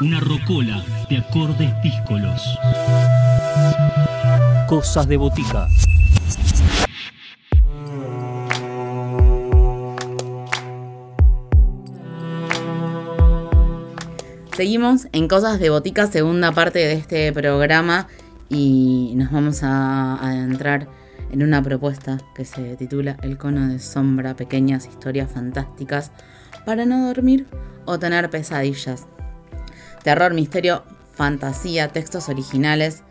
Una rocola de acordes díscolos. Cosas de botica. Seguimos en Cosas de Botica, segunda parte de este programa, y nos vamos a adentrar en una propuesta que se titula El cono de sombra, pequeñas historias fantásticas para no dormir o tener pesadillas. Terror, misterio, fantasía, textos originales.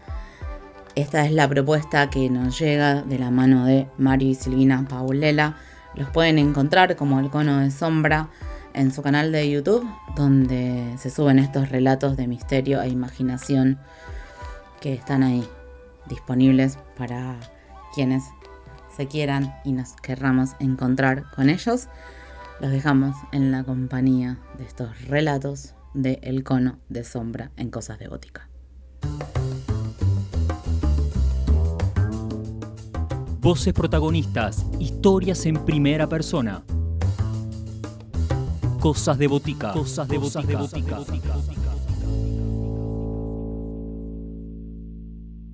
Esta es la propuesta que nos llega de la mano de Mario y Silvina Paulela. Los pueden encontrar como El cono de sombra en su canal de YouTube, donde se suben estos relatos de misterio e imaginación que están ahí disponibles para quienes se quieran y nos querramos encontrar con ellos. Los dejamos en la compañía de estos relatos de El cono de sombra en Cosas de Gótica. Voces protagonistas, historias en primera persona. Cosas de botica. Cosas de botica.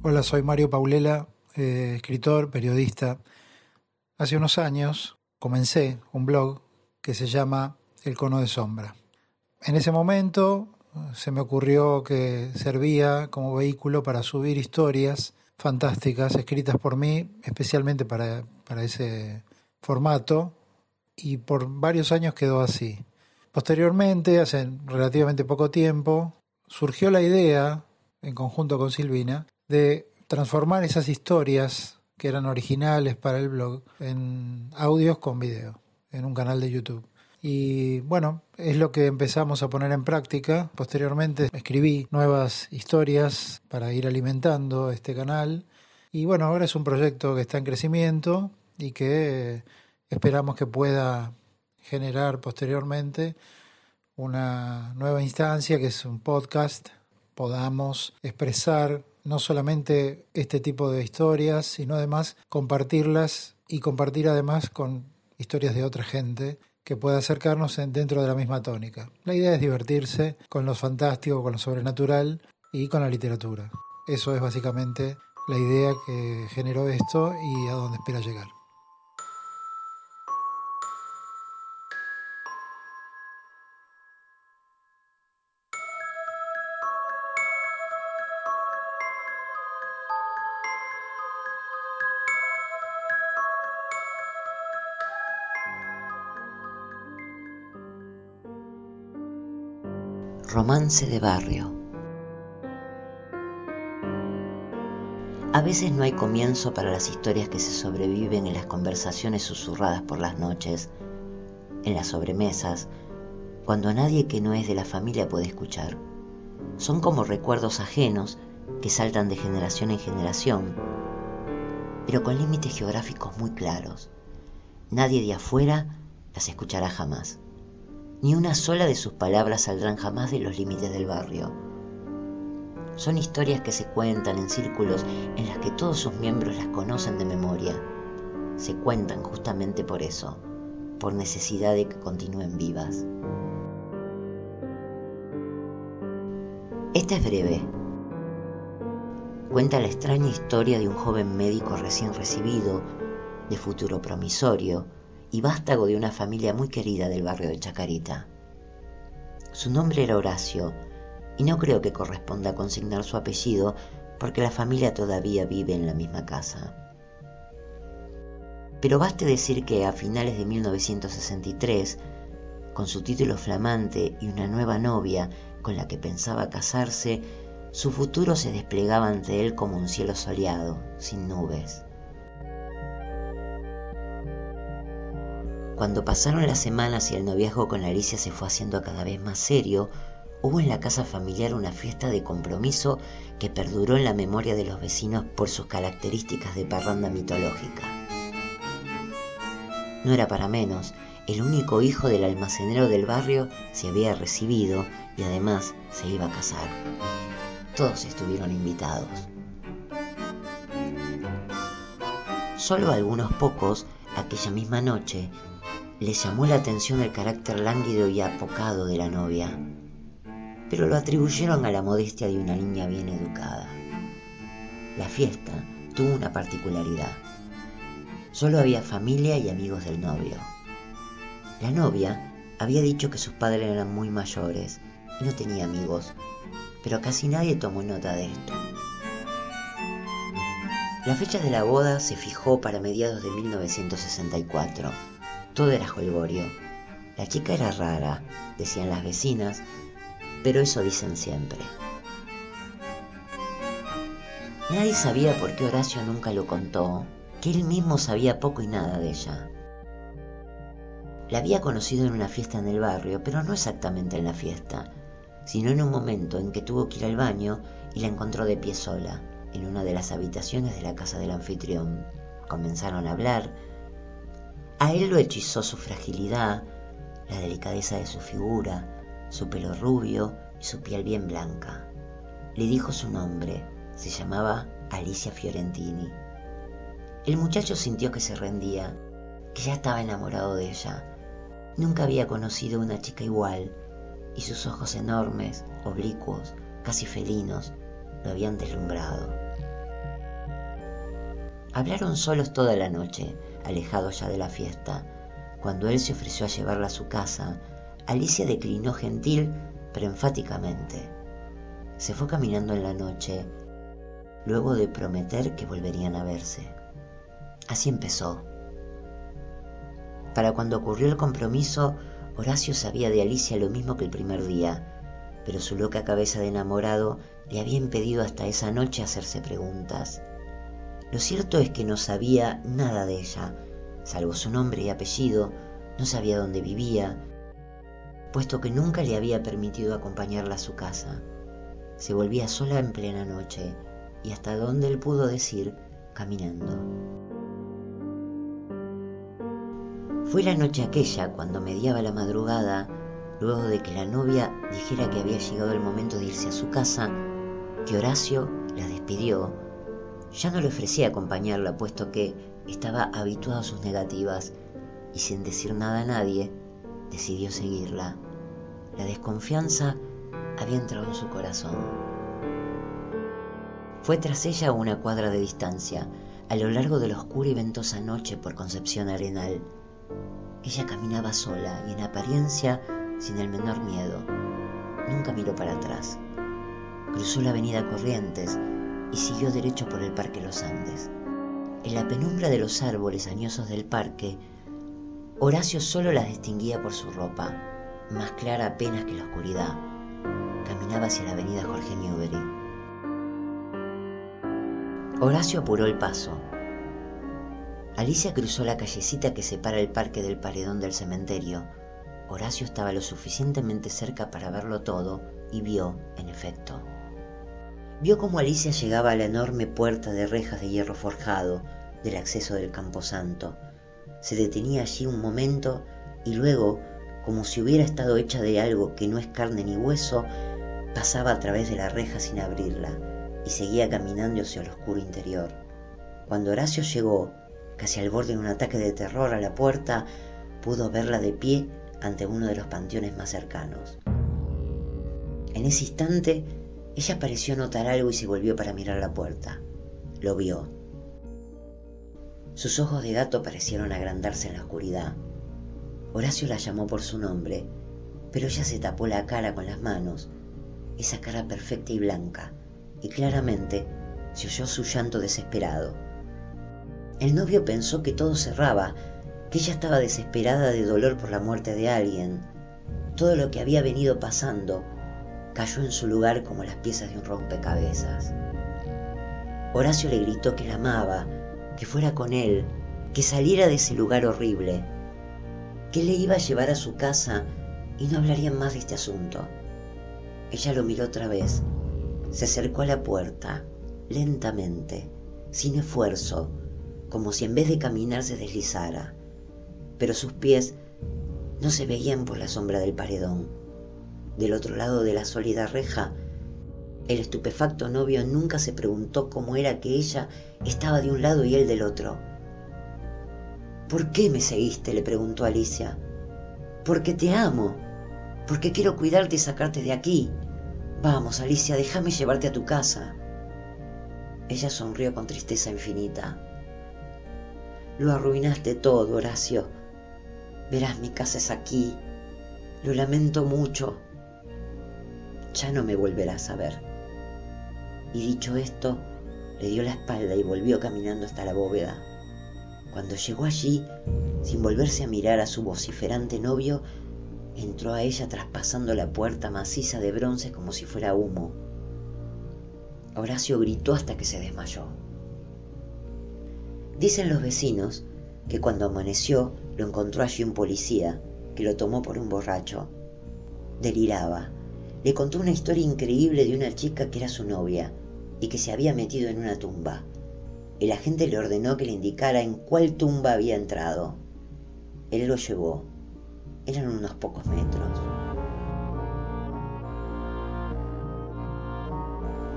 Hola, soy Mario Paulela, eh, escritor, periodista. Hace unos años comencé un blog que se llama El Cono de Sombra. En ese momento se me ocurrió que servía como vehículo para subir historias fantásticas escritas por mí, especialmente para, para ese formato, y por varios años quedó así. Posteriormente, hace relativamente poco tiempo, surgió la idea, en conjunto con Silvina, de transformar esas historias que eran originales para el blog en audios con video, en un canal de YouTube. Y bueno, es lo que empezamos a poner en práctica. Posteriormente escribí nuevas historias para ir alimentando este canal. Y bueno, ahora es un proyecto que está en crecimiento y que esperamos que pueda generar posteriormente una nueva instancia que es un podcast, podamos expresar no solamente este tipo de historias, sino además compartirlas y compartir además con historias de otra gente que pueda acercarnos dentro de la misma tónica. La idea es divertirse con lo fantástico, con lo sobrenatural y con la literatura. Eso es básicamente la idea que generó esto y a dónde espera llegar. Romance de barrio. A veces no hay comienzo para las historias que se sobreviven en las conversaciones susurradas por las noches, en las sobremesas, cuando nadie que no es de la familia puede escuchar. Son como recuerdos ajenos que saltan de generación en generación, pero con límites geográficos muy claros. Nadie de afuera las escuchará jamás. Ni una sola de sus palabras saldrán jamás de los límites del barrio. Son historias que se cuentan en círculos en las que todos sus miembros las conocen de memoria. Se cuentan justamente por eso, por necesidad de que continúen vivas. Esta es breve. Cuenta la extraña historia de un joven médico recién recibido, de futuro promisorio, y vástago de una familia muy querida del barrio de Chacarita. Su nombre era Horacio, y no creo que corresponda consignar su apellido porque la familia todavía vive en la misma casa. Pero baste decir que a finales de 1963, con su título flamante y una nueva novia con la que pensaba casarse, su futuro se desplegaba ante él como un cielo soleado, sin nubes. Cuando pasaron las semanas y el noviazgo con Alicia se fue haciendo cada vez más serio, hubo en la casa familiar una fiesta de compromiso que perduró en la memoria de los vecinos por sus características de parranda mitológica. No era para menos, el único hijo del almacenero del barrio se había recibido y además se iba a casar. Todos estuvieron invitados. Solo algunos pocos, aquella misma noche, le llamó la atención el carácter lánguido y apocado de la novia. pero lo atribuyeron a la modestia de una niña bien educada. La fiesta tuvo una particularidad. Solo había familia y amigos del novio. La novia había dicho que sus padres eran muy mayores y no tenía amigos, pero casi nadie tomó nota de esto. La fecha de la boda se fijó para mediados de 1964. Todo era jolgorio. La chica era rara, decían las vecinas, pero eso dicen siempre. Nadie sabía por qué Horacio nunca lo contó, que él mismo sabía poco y nada de ella. La había conocido en una fiesta en el barrio, pero no exactamente en la fiesta, sino en un momento en que tuvo que ir al baño y la encontró de pie sola, en una de las habitaciones de la casa del anfitrión. Comenzaron a hablar. A él lo hechizó su fragilidad, la delicadeza de su figura, su pelo rubio y su piel bien blanca. Le dijo su nombre, se llamaba Alicia Fiorentini. El muchacho sintió que se rendía, que ya estaba enamorado de ella. Nunca había conocido una chica igual, y sus ojos enormes, oblicuos, casi felinos, lo habían deslumbrado. Hablaron solos toda la noche, alejados ya de la fiesta. Cuando él se ofreció a llevarla a su casa, Alicia declinó gentil pero enfáticamente. Se fue caminando en la noche, luego de prometer que volverían a verse. Así empezó. Para cuando ocurrió el compromiso, Horacio sabía de Alicia lo mismo que el primer día, pero su loca cabeza de enamorado le había impedido hasta esa noche hacerse preguntas. Lo cierto es que no sabía nada de ella, salvo su nombre y apellido, no sabía dónde vivía, puesto que nunca le había permitido acompañarla a su casa. Se volvía sola en plena noche y hasta donde él pudo decir, caminando. Fue la noche aquella cuando mediaba la madrugada, luego de que la novia dijera que había llegado el momento de irse a su casa, que Horacio la despidió. Ya no le ofrecía acompañarla, puesto que estaba habituado a sus negativas, y sin decir nada a nadie, decidió seguirla. La desconfianza había entrado en su corazón. Fue tras ella a una cuadra de distancia, a lo largo de la oscura y ventosa noche por Concepción Arenal. Ella caminaba sola y en apariencia sin el menor miedo. Nunca miró para atrás. Cruzó la avenida Corrientes y siguió derecho por el Parque Los Andes. En la penumbra de los árboles añosos del parque, Horacio solo las distinguía por su ropa, más clara apenas que la oscuridad. Caminaba hacia la avenida Jorge Newbery. Horacio apuró el paso. Alicia cruzó la callecita que separa el parque del paredón del cementerio. Horacio estaba lo suficientemente cerca para verlo todo y vio, en efecto. Vio cómo Alicia llegaba a la enorme puerta de rejas de hierro forjado del acceso del camposanto se detenía allí un momento y luego, como si hubiera estado hecha de algo que no es carne ni hueso, pasaba a través de la reja sin abrirla y seguía caminando hacia el oscuro interior. Cuando Horacio llegó, casi al borde de un ataque de terror a la puerta, pudo verla de pie ante uno de los panteones más cercanos. En ese instante, ella pareció notar algo y se volvió para mirar la puerta. Lo vio sus ojos de gato parecieron agrandarse en la oscuridad. Horacio la llamó por su nombre, pero ella se tapó la cara con las manos, esa cara perfecta y blanca, y claramente se oyó su llanto desesperado. El novio pensó que todo cerraba, que ella estaba desesperada de dolor por la muerte de alguien. Todo lo que había venido pasando cayó en su lugar como las piezas de un rompecabezas. Horacio le gritó que la amaba, que fuera con él, que saliera de ese lugar horrible, que le iba a llevar a su casa y no hablarían más de este asunto. Ella lo miró otra vez, se acercó a la puerta, lentamente, sin esfuerzo, como si en vez de caminar se deslizara, pero sus pies no se veían por la sombra del paredón. Del otro lado de la sólida reja el estupefacto novio nunca se preguntó cómo era que ella estaba de un lado y él del otro. ¿Por qué me seguiste? le preguntó Alicia. Porque te amo, porque quiero cuidarte y sacarte de aquí. Vamos, Alicia, déjame llevarte a tu casa. Ella sonrió con tristeza infinita. Lo arruinaste todo, Horacio. Verás, mi casa es aquí. Lo lamento mucho. Ya no me volverás a ver. Y dicho esto, le dio la espalda y volvió caminando hasta la bóveda. Cuando llegó allí, sin volverse a mirar a su vociferante novio, entró a ella traspasando la puerta maciza de bronce como si fuera humo. Horacio gritó hasta que se desmayó. Dicen los vecinos que cuando amaneció lo encontró allí un policía que lo tomó por un borracho. Deliraba. Le contó una historia increíble de una chica que era su novia y que se había metido en una tumba. El agente le ordenó que le indicara en cuál tumba había entrado. Él lo llevó. Eran unos pocos metros.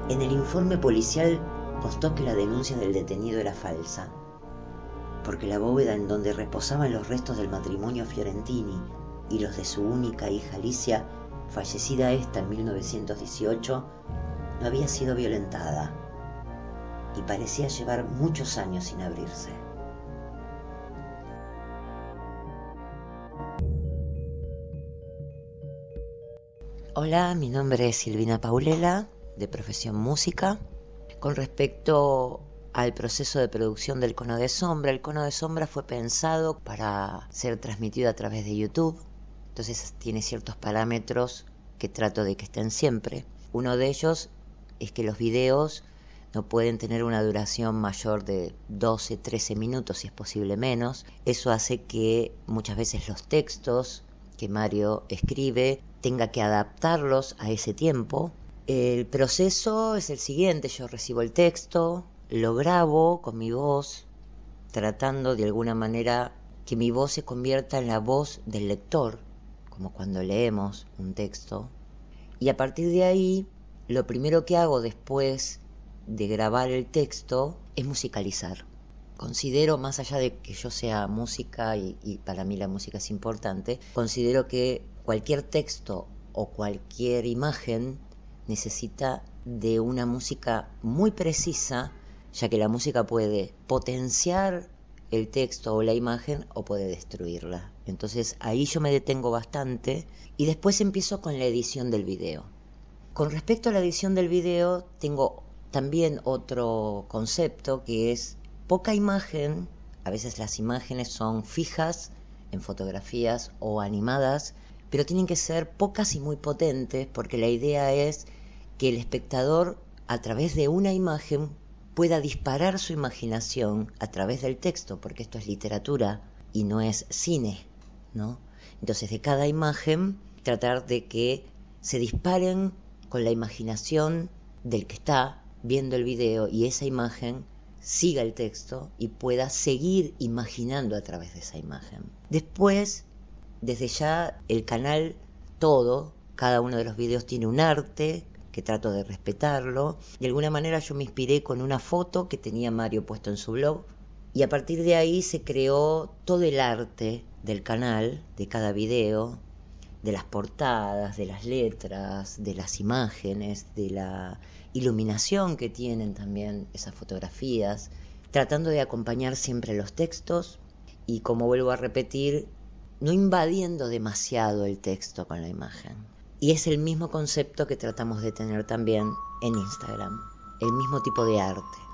En el informe policial constó que la denuncia del detenido era falsa, porque la bóveda en donde reposaban los restos del matrimonio Fiorentini y los de su única hija Alicia, fallecida esta en 1918, no había sido violentada y parecía llevar muchos años sin abrirse. Hola, mi nombre es Silvina Paulela, de profesión música. Con respecto al proceso de producción del cono de sombra, el cono de sombra fue pensado para ser transmitido a través de YouTube, entonces tiene ciertos parámetros que trato de que estén siempre. Uno de ellos es que los videos no pueden tener una duración mayor de 12, 13 minutos, si es posible menos. Eso hace que muchas veces los textos que Mario escribe tenga que adaptarlos a ese tiempo. El proceso es el siguiente, yo recibo el texto, lo grabo con mi voz, tratando de alguna manera que mi voz se convierta en la voz del lector, como cuando leemos un texto. Y a partir de ahí, lo primero que hago después de grabar el texto es musicalizar. Considero, más allá de que yo sea música y, para mí la música es importante, considero que cualquier texto o cualquier imagen necesita de una música muy precisa, ya que la música puede potenciar el texto o la imagen o puede destruirla. Entonces ahí yo me detengo bastante y después empiezo con la edición del video. Con respecto a la edición del video, tengo también otro concepto que es poca imagen, a veces las imágenes son fijas en fotografías o animadas, pero tienen que ser pocas y muy potentes porque la idea es que el espectador a través de una imagen pueda disparar su imaginación a través del texto, porque esto es literatura y no es cine, ¿no? Entonces de cada imagen tratar de que se disparen con la imaginación del que está viendo el video y esa imagen siga el texto y pueda seguir imaginando a través de esa imagen. Después desde ya el canal todo, cada uno de los videos tiene un arte que trato de respetarlo. De alguna manera yo me inspiré con una foto que tenía Mario puesto en su blog y a partir de ahí se creó todo el arte del canal, de cada video, de las portadas, de las letras, de las imágenes, de la iluminación que tienen también esas fotografías, tratando de acompañar siempre los textos y como vuelvo a repetir, no invadiendo demasiado el texto con la imagen. Y es el mismo concepto que tratamos de tener también en Instagram, el mismo tipo de arte.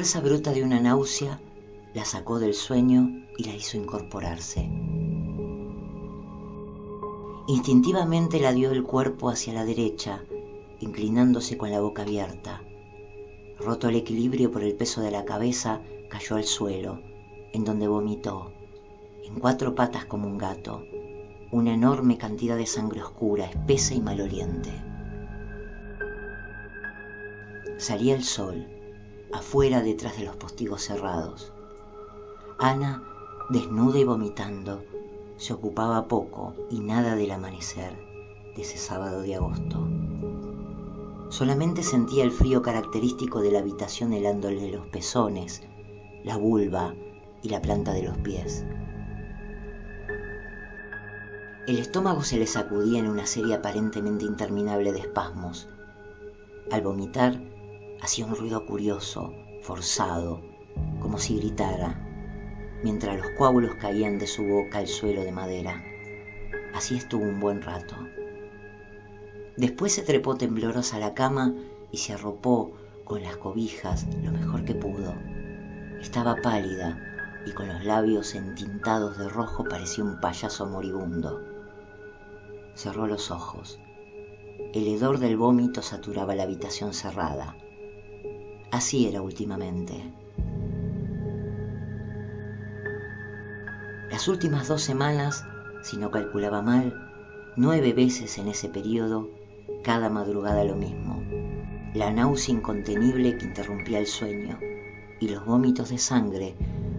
Fuerza bruta de una náusea la sacó del sueño y la hizo incorporarse. Instintivamente la dio el cuerpo hacia la derecha, inclinándose con la boca abierta. Roto el equilibrio por el peso de la cabeza, cayó al suelo, en donde vomitó, en cuatro patas como un gato, una enorme cantidad de sangre oscura, espesa y maloliente. Salía el sol, afuera detrás de los postigos cerrados. Ana, desnuda y vomitando, se ocupaba poco y nada del amanecer de ese sábado de agosto. Solamente sentía el frío característico de la habitación helándole los pezones, la vulva y la planta de los pies. El estómago se le sacudía en una serie aparentemente interminable de espasmos. Al vomitar, hacía un ruido curioso, forzado, como si gritara, mientras los coágulos caían de su boca al suelo de madera. Así estuvo un buen rato. Después se trepó temblorosa a la cama y se arropó con las cobijas lo mejor que pudo. Estaba pálida y con los labios entintados de rojo parecía un payaso moribundo. Cerró los ojos. El hedor del vómito saturaba la habitación cerrada. Así era últimamente. Las últimas dos semanas, si no calculaba mal, nueve veces en ese periodo, cada madrugada lo mismo. La náusea incontenible que interrumpía el sueño y los vómitos de sangre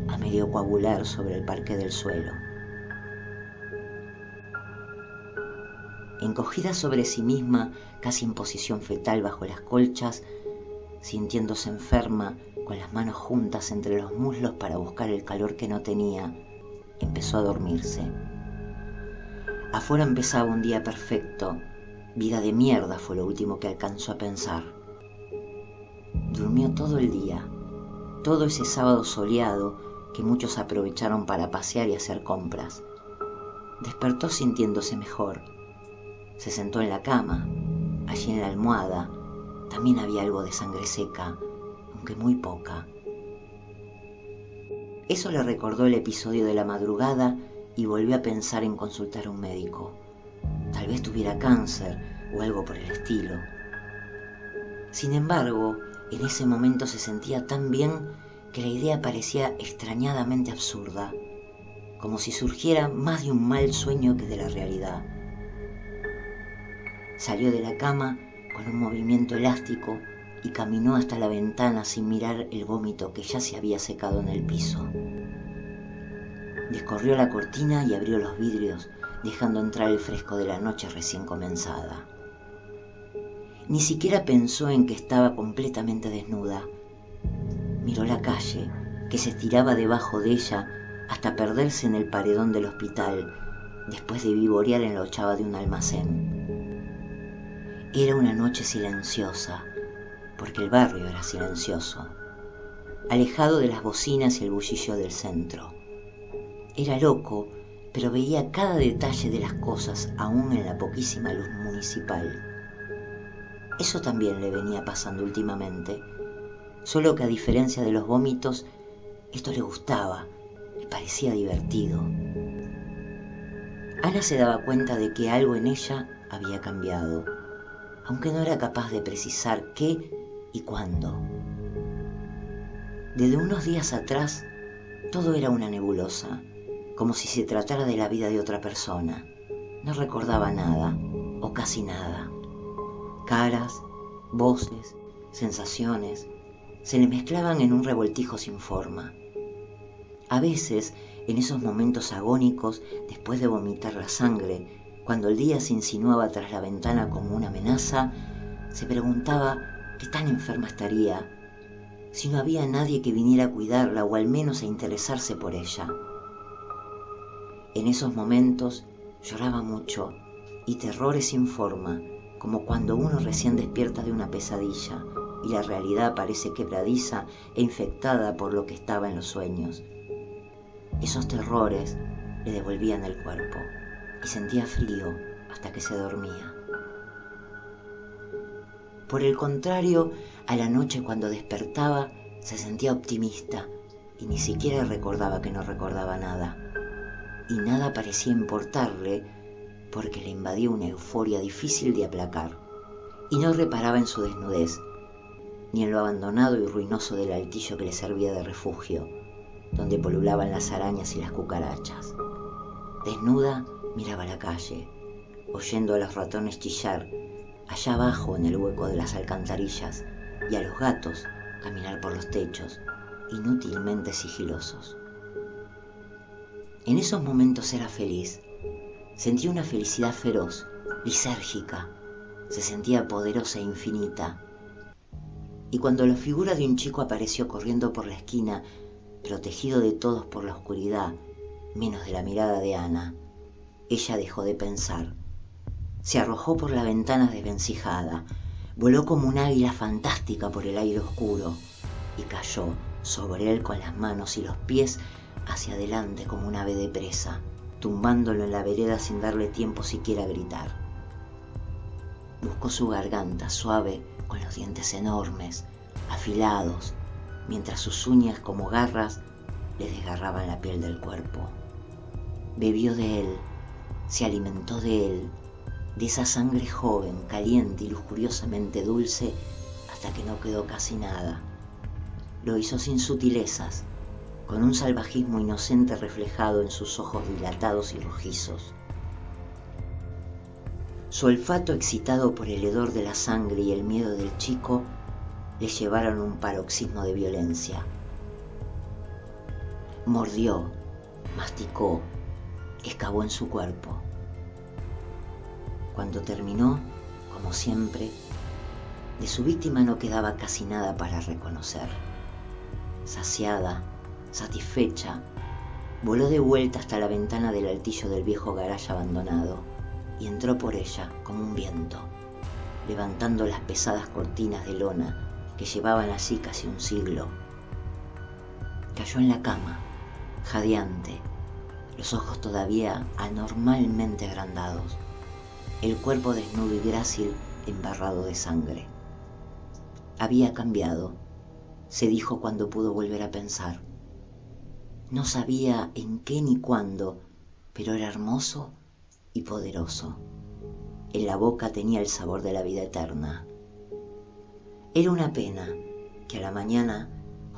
a medio coagular sobre el parque del suelo. Encogida sobre sí misma, casi en posición fetal bajo las colchas, sintiéndose enferma, con las manos juntas entre los muslos para buscar el calor que no tenía, empezó a dormirse. Afuera empezaba un día perfecto, vida de mierda fue lo último que alcanzó a pensar. Durmió todo el día, todo ese sábado soleado que muchos aprovecharon para pasear y hacer compras. Despertó sintiéndose mejor. Se sentó en la cama, allí en la almohada, también había algo de sangre seca, aunque muy poca. Eso le recordó el episodio de la madrugada y volvió a pensar en consultar a un médico. Tal vez tuviera cáncer o algo por el estilo. Sin embargo, en ese momento se sentía tan bien que la idea parecía extrañadamente absurda, como si surgiera más de un mal sueño que de la realidad. Salió de la cama con un movimiento elástico y caminó hasta la ventana sin mirar el vómito que ya se había secado en el piso. Descorrió la cortina y abrió los vidrios, dejando entrar el fresco de la noche recién comenzada. Ni siquiera pensó en que estaba completamente desnuda. Miró la calle, que se estiraba debajo de ella hasta perderse en el paredón del hospital, después de vivorear en la ochava de un almacén. Era una noche silenciosa, porque el barrio era silencioso, alejado de las bocinas y el bullillo del centro. Era loco, pero veía cada detalle de las cosas aún en la poquísima luz municipal. Eso también le venía pasando últimamente, solo que a diferencia de los vómitos, esto le gustaba, le parecía divertido. Ana se daba cuenta de que algo en ella había cambiado aunque no era capaz de precisar qué y cuándo. Desde unos días atrás, todo era una nebulosa, como si se tratara de la vida de otra persona. No recordaba nada, o casi nada. Caras, voces, sensaciones, se le mezclaban en un revoltijo sin forma. A veces, en esos momentos agónicos, después de vomitar la sangre, cuando el día se insinuaba tras la ventana como una amenaza, se preguntaba qué tan enferma estaría, si no había nadie que viniera a cuidarla o al menos a interesarse por ella. En esos momentos lloraba mucho y terrores sin forma, como cuando uno recién despierta de una pesadilla y la realidad parece quebradiza e infectada por lo que estaba en los sueños. Esos terrores le devolvían el cuerpo y sentía frío hasta que se dormía. Por el contrario, a la noche cuando despertaba se sentía optimista y ni siquiera recordaba que no recordaba nada. Y nada parecía importarle porque le invadía una euforia difícil de aplacar. Y no reparaba en su desnudez, ni en lo abandonado y ruinoso del altillo que le servía de refugio, donde polulaban las arañas y las cucarachas. Desnuda, miraba la calle, oyendo a los ratones chillar allá abajo en el hueco de las alcantarillas y a los gatos caminar por los techos, inútilmente sigilosos. En esos momentos era feliz. Sentía una felicidad feroz, lisérgica. Se sentía poderosa e infinita. Y cuando la figura de un chico apareció corriendo por la esquina, protegido de todos por la oscuridad, menos de la mirada de Ana, ella dejó de pensar. Se arrojó por la ventana desvencijada, voló como un águila fantástica por el aire oscuro y cayó sobre él con las manos y los pies hacia adelante como un ave de presa, tumbándolo en la vereda sin darle tiempo siquiera a gritar. Buscó su garganta suave con los dientes enormes, afilados, mientras sus uñas como garras le desgarraban la piel del cuerpo. Bebió de él, se alimentó de él, de esa sangre joven, caliente y lujuriosamente dulce, hasta que no quedó casi nada. Lo hizo sin sutilezas, con un salvajismo inocente reflejado en sus ojos dilatados y rojizos. Su olfato excitado por el hedor de la sangre y el miedo del chico le llevaron un paroxismo de violencia. Mordió, masticó, excavó en su cuerpo. Cuando terminó, como siempre, de su víctima no quedaba casi nada para reconocer. Saciada, Satisfecha, voló de vuelta hasta la ventana del altillo del viejo garaje abandonado y entró por ella como un viento, levantando las pesadas cortinas de lona que llevaban así casi un siglo. Cayó en la cama, jadeante, los ojos todavía anormalmente agrandados, el cuerpo desnudo y grácil embarrado de sangre. Había cambiado, se dijo cuando pudo volver a pensar no sabía en qué ni cuándo, pero era hermoso y poderoso. En la boca tenía el sabor de la vida eterna. Era una pena que a la mañana,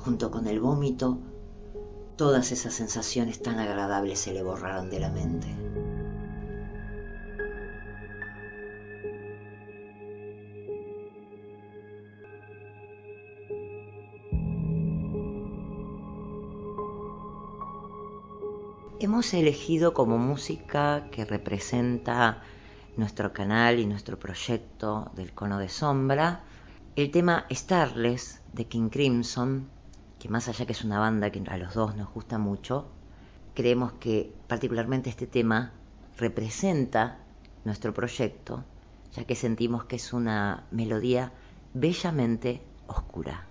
junto con el vómito, todas esas sensaciones tan agradables se le borraron de la mente. Hemos elegido como música que representa nuestro canal y nuestro proyecto del cono de sombra el tema Starless de King Crimson, que más allá que es una banda que a los dos nos gusta mucho, creemos que particularmente este tema representa nuestro proyecto, ya que sentimos que es una melodía bellamente oscura.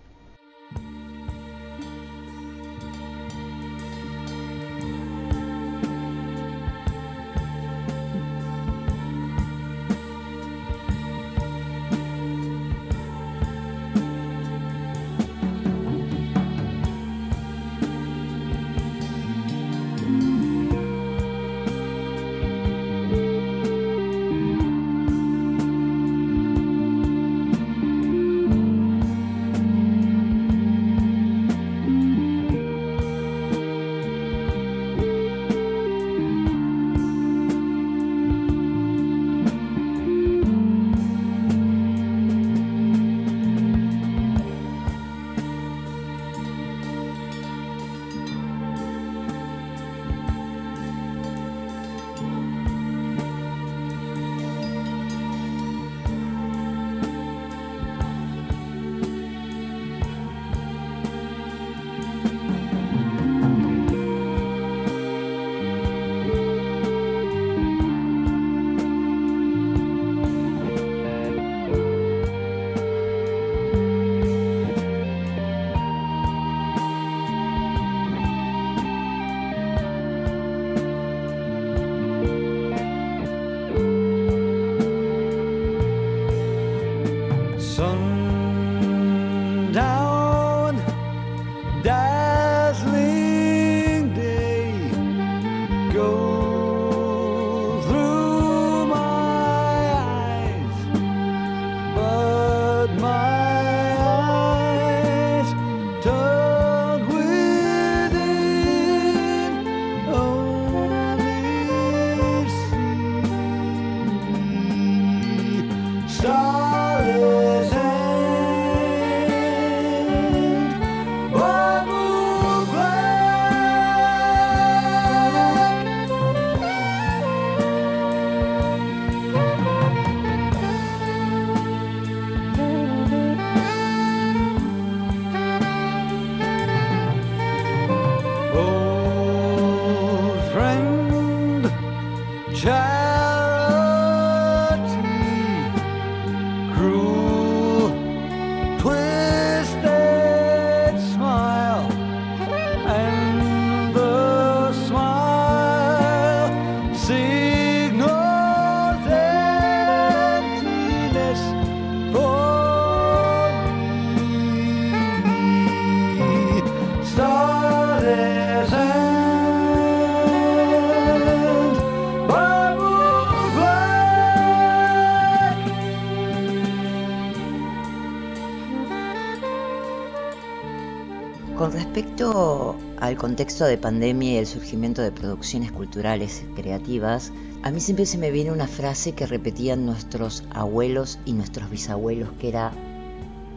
Al contexto de pandemia y el surgimiento de producciones culturales creativas, a mí siempre se me viene una frase que repetían nuestros abuelos y nuestros bisabuelos, que era,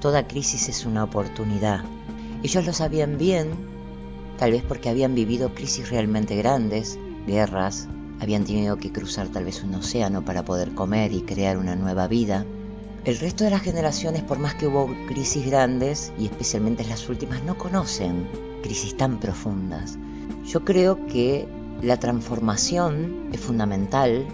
toda crisis es una oportunidad. Ellos lo sabían bien, tal vez porque habían vivido crisis realmente grandes, guerras, habían tenido que cruzar tal vez un océano para poder comer y crear una nueva vida. El resto de las generaciones, por más que hubo crisis grandes, y especialmente las últimas, no conocen crisis tan profundas. Yo creo que la transformación es fundamental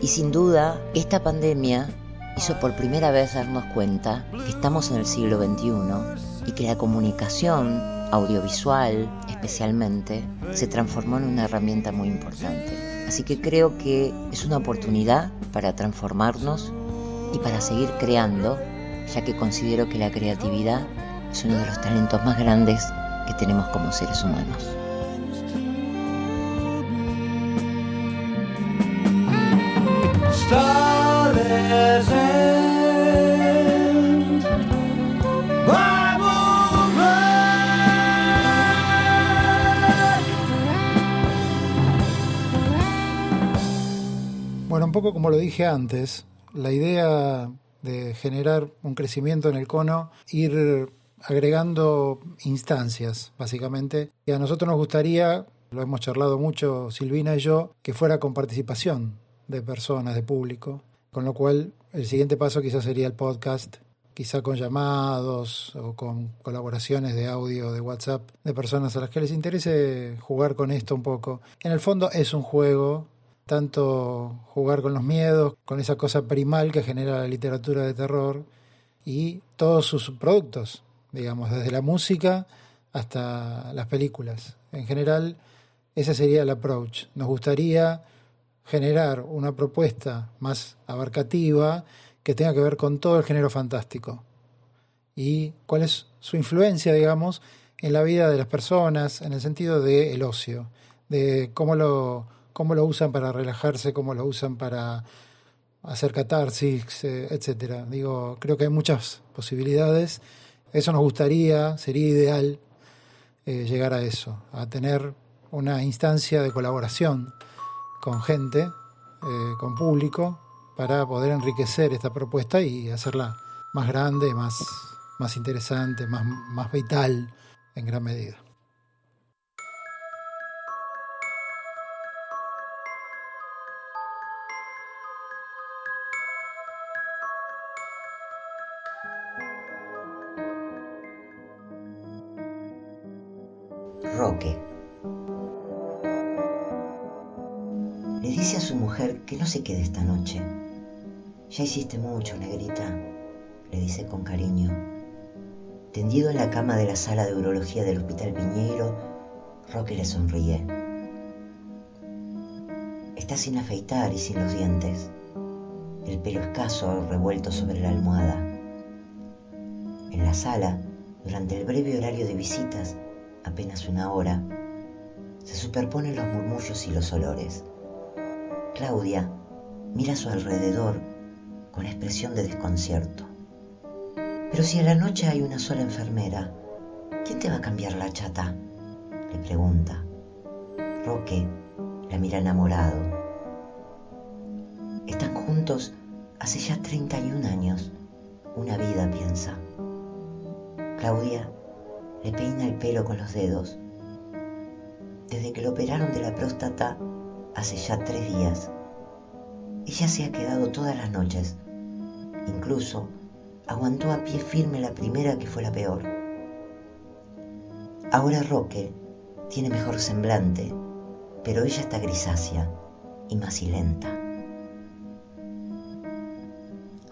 y sin duda esta pandemia hizo por primera vez darnos cuenta que estamos en el siglo XXI y que la comunicación audiovisual especialmente se transformó en una herramienta muy importante. Así que creo que es una oportunidad para transformarnos y para seguir creando, ya que considero que la creatividad es uno de los talentos más grandes que tenemos como seres humanos. Bueno, un poco como lo dije antes, la idea de generar un crecimiento en el cono, ir agregando instancias, básicamente. Y a nosotros nos gustaría, lo hemos charlado mucho Silvina y yo, que fuera con participación de personas, de público. Con lo cual, el siguiente paso quizás sería el podcast, quizá con llamados o con colaboraciones de audio, de WhatsApp, de personas a las que les interese jugar con esto un poco. En el fondo es un juego, tanto jugar con los miedos, con esa cosa primal que genera la literatura de terror y todos sus productos, digamos, desde la música hasta las películas. En general, ese sería el approach. Nos gustaría generar una propuesta más abarcativa que tenga que ver con todo el género fantástico y cuál es su influencia, digamos, en la vida de las personas, en el sentido del ocio, de cómo lo cómo lo usan para relajarse, cómo lo usan para hacer catarsis, eh, etcétera. Digo, creo que hay muchas posibilidades. Eso nos gustaría, sería ideal eh, llegar a eso, a tener una instancia de colaboración con gente, eh, con público, para poder enriquecer esta propuesta y hacerla más grande, más, más interesante, más, más vital en gran medida. Le dice a su mujer que no se quede esta noche. Ya hiciste mucho, negrita, le dice con cariño. Tendido en la cama de la sala de urología del Hospital Piñeiro, Roque le sonríe. Está sin afeitar y sin los dientes, el pelo escaso revuelto sobre la almohada. En la sala, durante el breve horario de visitas, apenas una hora, se superponen los murmullos y los olores. Claudia mira a su alrededor con expresión de desconcierto. Pero si a la noche hay una sola enfermera, ¿quién te va a cambiar la chata? le pregunta. Roque la mira enamorado. Están juntos hace ya 31 años, una vida, piensa. Claudia le peina el pelo con los dedos. Desde que lo operaron de la próstata hace ya tres días, ella se ha quedado todas las noches. Incluso aguantó a pie firme la primera que fue la peor. Ahora Roque tiene mejor semblante, pero ella está grisácea y macilenta.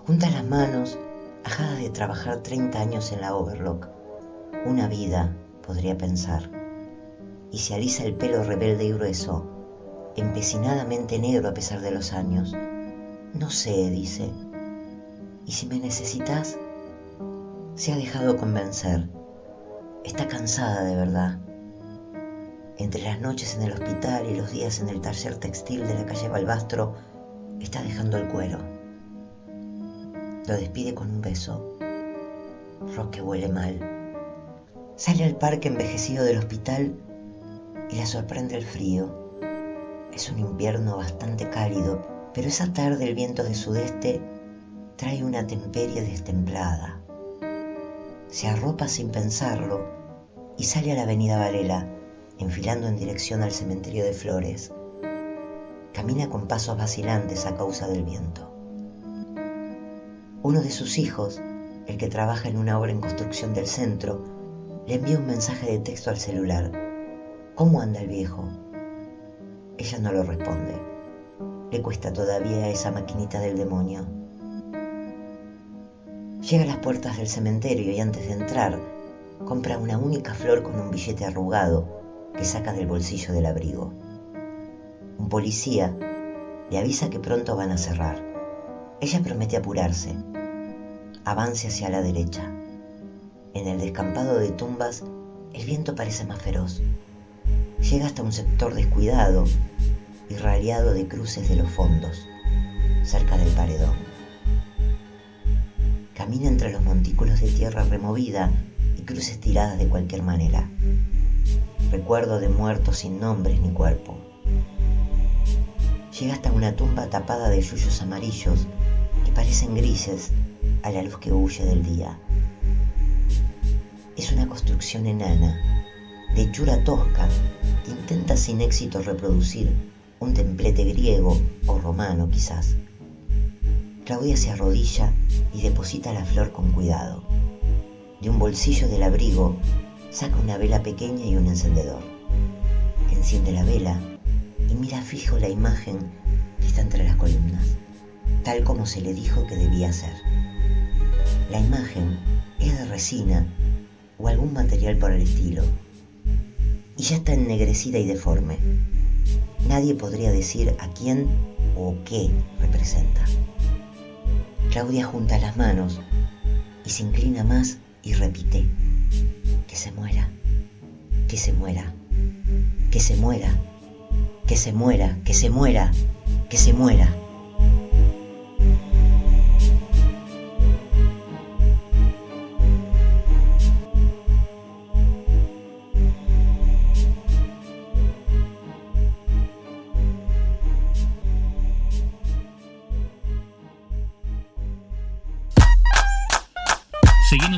Junta las manos, ajada de trabajar 30 años en la Overlock una vida, podría pensar, y se alisa el pelo rebelde y grueso, empecinadamente negro a pesar de los años. No sé, dice, y si me necesitas, se ha dejado convencer. Está cansada de verdad. Entre las noches en el hospital y los días en el taller textil de la calle Balbastro, está dejando el cuero. Lo despide con un beso. Roque huele mal Sale al parque envejecido del hospital y la sorprende el frío. Es un invierno bastante cálido, pero esa tarde el viento de sudeste trae una temperie destemplada. Se arropa sin pensarlo y sale a la avenida Varela, enfilando en dirección al cementerio de Flores. Camina con pasos vacilantes a causa del viento. Uno de sus hijos, el que trabaja en una obra en construcción del centro, le envía un mensaje de texto al celular. ¿Cómo anda el viejo? Ella no lo responde. Le cuesta todavía esa maquinita del demonio. Llega a las puertas del cementerio y antes de entrar, compra una única flor con un billete arrugado que saca del bolsillo del abrigo. Un policía le avisa que pronto van a cerrar. Ella promete apurarse. Avance hacia la derecha. En el descampado de tumbas, el viento parece más feroz. Llega hasta un sector descuidado y raleado de cruces de los fondos, cerca del paredón. Camina entre los montículos de tierra removida y cruces tiradas de cualquier manera. Recuerdo de muertos sin nombres ni cuerpo. Llega hasta una tumba tapada de yuyos amarillos que parecen grises a la luz que huye del día. Es una construcción enana, de hechura tosca, que intenta sin éxito reproducir un templete griego o romano quizás. Claudia se arrodilla y deposita la flor con cuidado. De un bolsillo del abrigo saca una vela pequeña y un encendedor. Enciende la vela y mira fijo la imagen que está entre las columnas, tal como se le dijo que debía ser. La imagen es de resina o algún material por el estilo, y ya está ennegrecida y deforme. Nadie podría decir a quién o qué representa. Claudia junta las manos y se inclina más y repite, que se muera, que se muera, que se muera, que se muera, que se muera, que se muera.